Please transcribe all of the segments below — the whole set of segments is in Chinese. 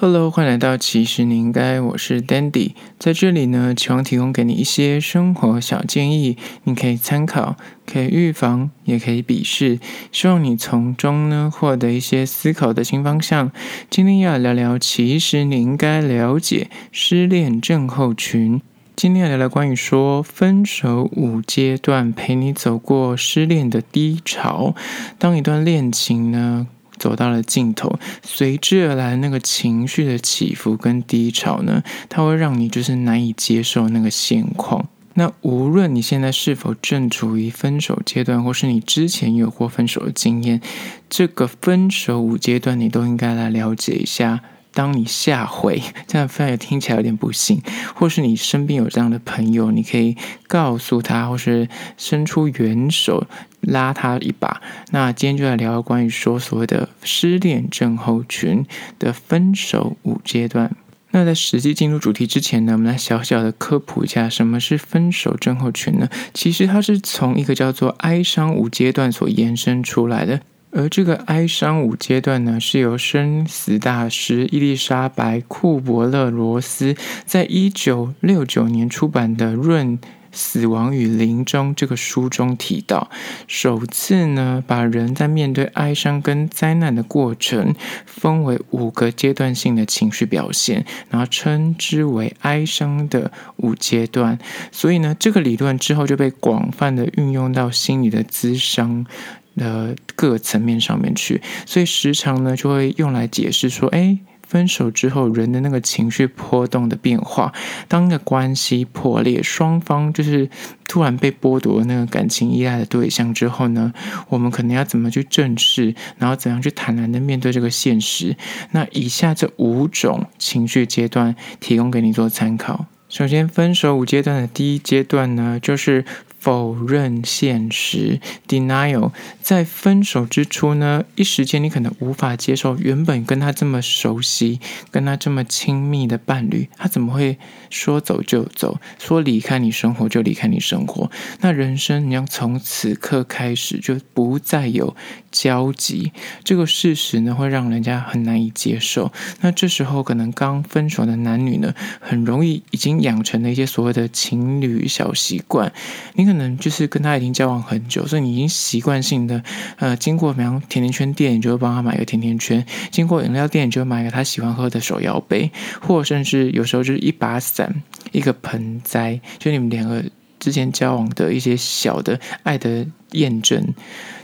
Hello，欢迎来到其实你应该，我是 Dandy，在这里呢，期望提供给你一些生活小建议，你可以参考，可以预防，也可以鄙视，希望你从中呢获得一些思考的新方向。今天要聊聊，其实你应该了解失恋症候群。今天要聊聊关于说分手五阶段，陪你走过失恋的低潮。当一段恋情呢，走到了尽头，随之而来那个情绪的起伏跟低潮呢，它会让你就是难以接受那个现况。那无论你现在是否正处于分手阶段，或是你之前有过分手的经验，这个分手五阶段你都应该来了解一下。当你下回 这样反而听起来有点不幸，或是你身边有这样的朋友，你可以告诉他，或是伸出援手拉他一把。那今天就来聊聊关于说所谓的失恋症候群的分手五阶段。那在实际进入主题之前呢，我们来小小的科普一下什么是分手症候群呢？其实它是从一个叫做哀伤五阶段所延伸出来的。而这个哀伤五阶段呢，是由生死大师伊丽莎白·库伯勒罗斯在一九六九年出版的《论死亡与临终》这个书中提到，首次呢把人在面对哀伤跟灾难的过程分为五个阶段性的情绪表现，然后称之为哀伤的五阶段。所以呢，这个理论之后就被广泛的运用到心理的咨商。的各层面上面去，所以时常呢就会用来解释说，诶，分手之后人的那个情绪波动的变化，当那个关系破裂，双方就是突然被剥夺那个感情依赖的对象之后呢，我们可能要怎么去正视，然后怎样去坦然的面对这个现实？那以下这五种情绪阶段提供给你做参考。首先，分手五阶段的第一阶段呢，就是。否认现实，denial，在分手之初呢，一时间你可能无法接受原本跟他这么熟悉、跟他这么亲密的伴侣，他怎么会说走就走，说离开你生活就离开你生活？那人生你要从此刻开始就不再有交集，这个事实呢，会让人家很难以接受。那这时候可能刚分手的男女呢，很容易已经养成了一些所谓的情侣小习惯，你。可能就是跟他已经交往很久，所以你已经习惯性的，呃，经过比方甜甜圈店，你就会帮他买个甜甜圈；经过饮料店，你就会买个他喜欢喝的手摇杯，或甚至有时候就是一把伞、一个盆栽，就你们两个之前交往的一些小的爱的验证。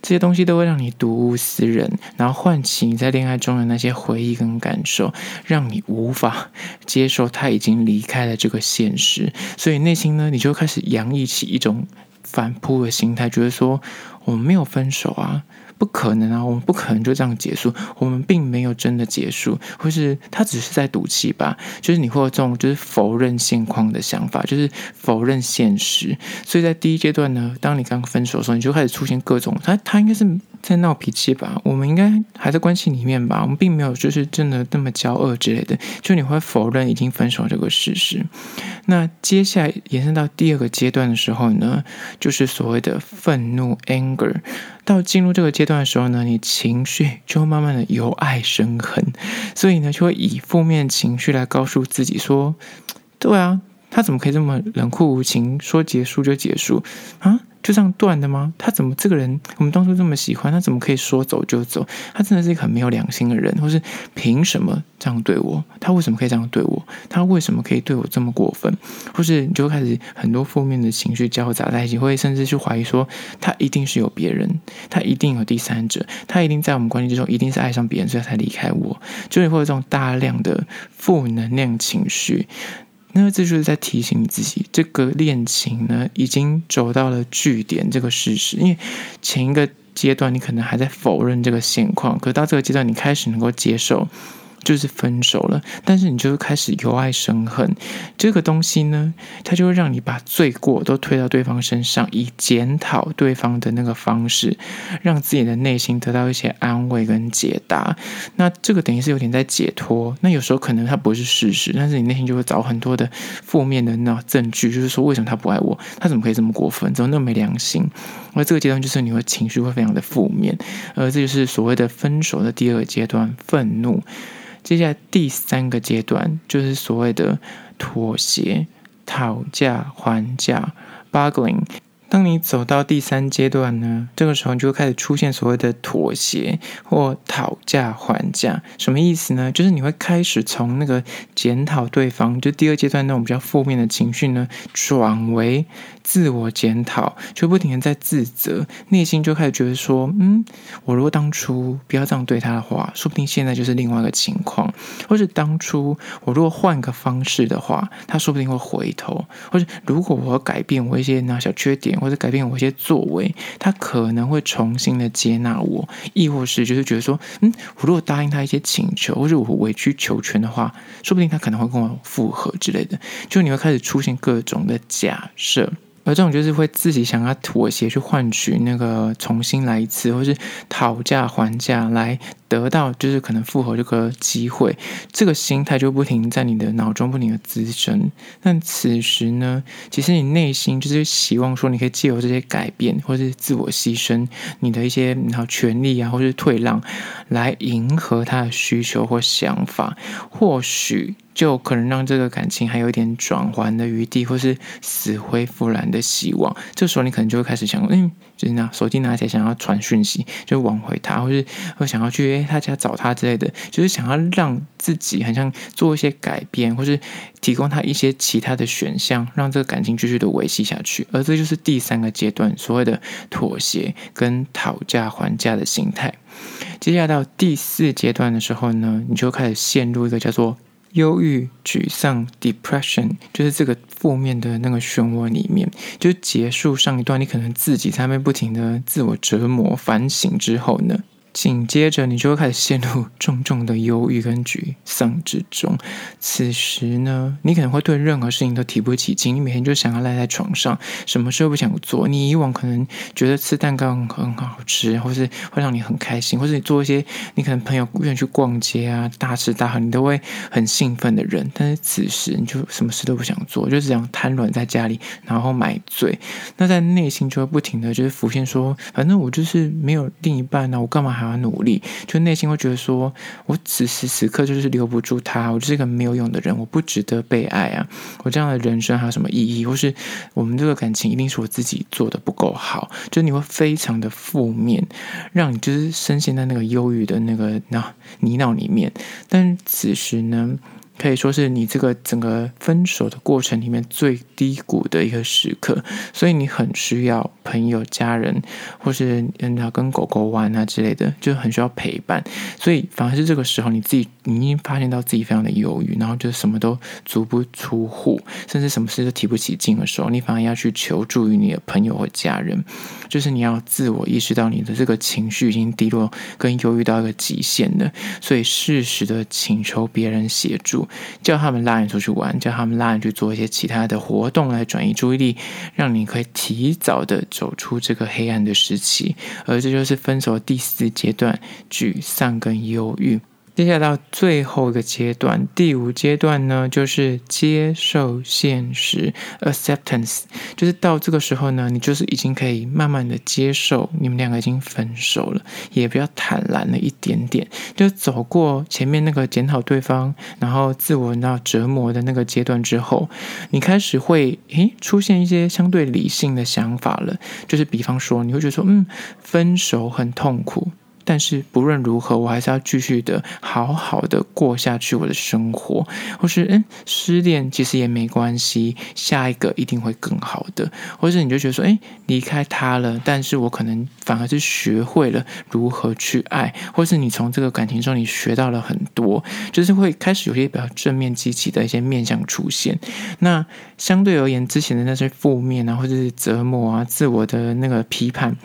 这些东西都会让你睹物思人，然后唤起你在恋爱中的那些回忆跟感受，让你无法接受他已经离开了这个现实，所以内心呢，你就开始洋溢起一种反扑的心态，觉得说我们没有分手啊。不可能啊！我们不可能就这样结束。我们并没有真的结束，或是他只是在赌气吧？就是你会有这种就是否认现况的想法，就是否认现实。所以在第一阶段呢，当你刚分手的时候，你就开始出现各种他他应该是在闹脾气吧？我们应该还在关系里面吧？我们并没有就是真的那么交恶之类的。就你会否认已经分手这个事实。那接下来延伸到第二个阶段的时候呢，就是所谓的愤怒 N。到进入这个阶段的时候呢，你情绪就会慢慢的由爱生恨，所以呢，就会以负面情绪来告诉自己说：“对啊，他怎么可以这么冷酷无情，说结束就结束。啊？”就这样断的吗？他怎么这个人？我们当初这么喜欢他，怎么可以说走就走？他真的是一个很没有良心的人，或是凭什么这样对我？他为什么可以这样对我？他为什么可以对我这么过分？或是你就开始很多负面的情绪交杂在一起，会甚至去怀疑说他一定是有别人，他一定有第三者，他一定在我们关系之中一定是爱上别人，所以才离开我。就你会有这种大量的负能量情绪。那这就是在提醒你自己，这个恋情呢，已经走到了据点这个事实。因为前一个阶段你可能还在否认这个现况，可是到这个阶段你开始能够接受。就是分手了，但是你就开始由爱生恨，这个东西呢，它就会让你把罪过都推到对方身上，以检讨对方的那个方式，让自己的内心得到一些安慰跟解答。那这个等于是有点在解脱。那有时候可能它不是事实，但是你内心就会找很多的负面的那证据，就是说为什么他不爱我？他怎么可以这么过分？怎么那么没良心？而这个阶段就是你会情绪会非常的负面，而这就是所谓的分手的第二个阶段——愤怒。接下来第三个阶段就是所谓的妥协、讨价还价 （bargaining）。当你走到第三阶段呢，这个时候你就会开始出现所谓的妥协或讨价还价。什么意思呢？就是你会开始从那个检讨对方，就第二阶段那种比较负面的情绪呢，转为自我检讨，就不停的在自责，内心就开始觉得说，嗯，我如果当初不要这样对他的话，说不定现在就是另外一个情况；或是当初我如果换个方式的话，他说不定会回头；或者如果我改变我一些那小缺点。或者改变我一些作为，他可能会重新的接纳我，亦或是就是觉得说，嗯，我如果答应他一些请求，或者我委曲求全的话，说不定他可能会跟我复合之类的。就你会开始出现各种的假设。而这种就是会自己想要妥协去换取那个重新来一次，或是讨价还价来得到就是可能复合这个机会，这个心态就不停在你的脑中不停的滋生。但此时呢，其实你内心就是希望说，你可以借由这些改变，或是自我牺牲你的一些然后权利啊，或是退让，来迎合他的需求或想法，或许。就可能让这个感情还有一点转圜的余地，或是死灰复燃的希望。这时候你可能就会开始想，嗯，就是拿手机拿起来想要传讯息，就挽回他，或是 会想要去诶他家找他之类的，就是想要让自己好像做一些改变，或是提供他一些其他的选项，让这个感情继续的维系下去。而这就是第三个阶段，所谓的妥协跟讨价还价的心态。接下来到第四阶段的时候呢，你就开始陷入一个叫做。忧郁、沮丧 （depression） 就是这个负面的那个漩涡里面，就结束上一段，你可能自己在那边不停的自我折磨、反省之后呢。紧接着，你就会开始陷入重重的忧郁跟沮丧之中。此时呢，你可能会对任何事情都提不起劲，你每天就想要赖在床上，什么事都不想做。你以往可能觉得吃蛋糕很好吃，或是会让你很开心，或是你做一些你可能朋友愿意去逛街啊，大吃大喝，你都会很兴奋的人。但是此时，你就什么事都不想做，就只想瘫软在家里，然后买醉。那在内心就会不停的就是浮现说，反正我就是没有另一半呢，我干嘛还？还要努力，就内心会觉得说，我此时此刻就是留不住他，我就是一个没有用的人，我不值得被爱啊！我这样的人生还有什么意义？或是我们这个感情一定是我自己做的不够好？就是你会非常的负面，让你就是深陷在那个忧郁的那个那泥淖里面。但此时呢，可以说是你这个整个分手的过程里面最低谷的一个时刻，所以你很需要朋友、家人，或是嗯，要跟狗狗玩啊之类的，就很需要陪伴。所以反而是这个时候，你自己你已经发现到自己非常的忧郁，然后就什么都足不出户，甚至什么事都提不起劲的时候，你反而要去求助于你的朋友或家人，就是你要自我意识到你的这个情绪已经低落跟忧郁到一个极限了，所以适时的请求别人协助。叫他们拉你出去玩，叫他们拉你去做一些其他的活动来转移注意力，让你可以提早的走出这个黑暗的时期。而这就是分手第四阶段：沮丧跟忧郁。接下来到最后一个阶段，第五阶段呢，就是接受现实 （acceptance）。就是到这个时候呢，你就是已经可以慢慢的接受你们两个已经分手了，也比较坦然了一点点。就走过前面那个检讨对方，然后自我到折磨的那个阶段之后，你开始会诶出现一些相对理性的想法了。就是比方说，你会觉得说，嗯，分手很痛苦。但是不论如何，我还是要继续的好好的过下去我的生活，或是嗯，失恋其实也没关系，下一个一定会更好的，或是你就觉得说，哎，离开他了，但是我可能反而是学会了如何去爱，或是你从这个感情中你学到了很多，就是会开始有些比较正面积极的一些面向出现。那相对而言，之前的那些负面啊，或者是折磨啊，自我的那个批判。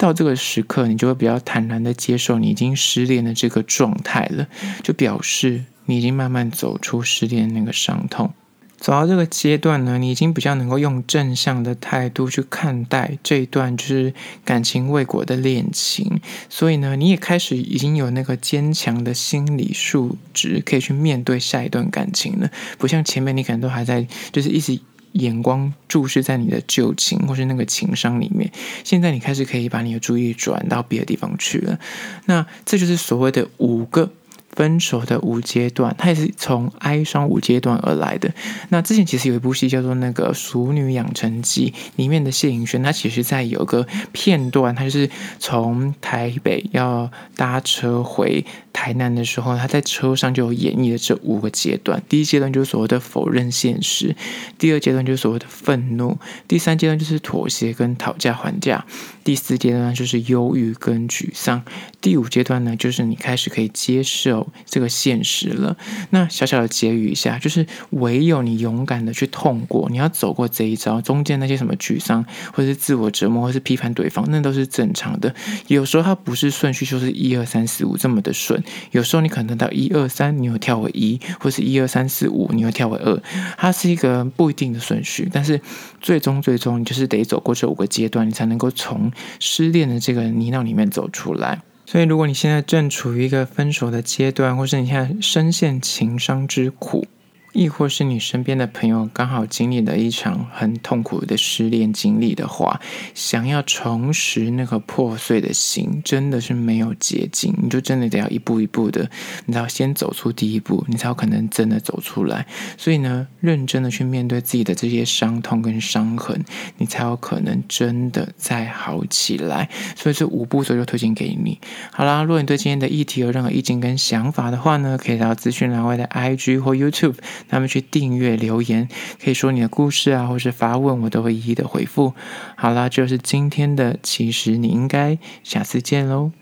到这个时刻，你就会比较坦然的接受你已经失恋的这个状态了，就表示你已经慢慢走出失恋那个伤痛。走到这个阶段呢，你已经比较能够用正向的态度去看待这一段就是感情未果的恋情，所以呢，你也开始已经有那个坚强的心理素质，可以去面对下一段感情了。不像前面你可能都还在就是一直。眼光注视在你的旧情或是那个情商里面，现在你开始可以把你的注意力转到别的地方去了。那这就是所谓的五个分手的五阶段，它也是从哀伤五阶段而来的。那之前其实有一部戏叫做那个《熟女养成记》，里面的谢盈萱，她其实在有个片段，她就是从台北要搭车回台南的时候，她在车上就有演绎了这五个阶段。第一阶段就是所谓的否认现实，第二阶段就是所谓的愤怒，第三阶段就是妥协跟讨价还价，第四阶段就是忧郁跟沮丧，第五阶段呢，就是你开始可以接受。这个现实了。那小小的结语一下，就是唯有你勇敢的去痛过，你要走过这一招，中间那些什么沮丧，或者是自我折磨，或是批判对方，那都是正常的。有时候它不是顺序，就是一二三四五这么的顺。有时候你可能到一二三，你又跳回一，或是一二三四五，你又跳回二。它是一个不一定的顺序，但是最终最终，你就是得走过这五个阶段，你才能够从失恋的这个泥淖里面走出来。所以，如果你现在正处于一个分手的阶段，或是你现在深陷情伤之苦，亦或是你身边的朋友刚好经历了一场很痛苦的失恋经历的话，想要重拾那个破碎的心，真的是没有捷径。你就真的得要一步一步的，你要先走出第一步，你才有可能真的走出来。所以呢，认真的去面对自己的这些伤痛跟伤痕，你才有可能真的再好起来。所以这五步骤就推荐给你。好啦，如果你对今天的议题有任何意见跟想法的话呢，可以到资讯栏外的 IG 或 YouTube。他们去订阅留言，可以说你的故事啊，或是发问，我都会一一的回复。好啦，就是今天的，其实你应该下次见喽。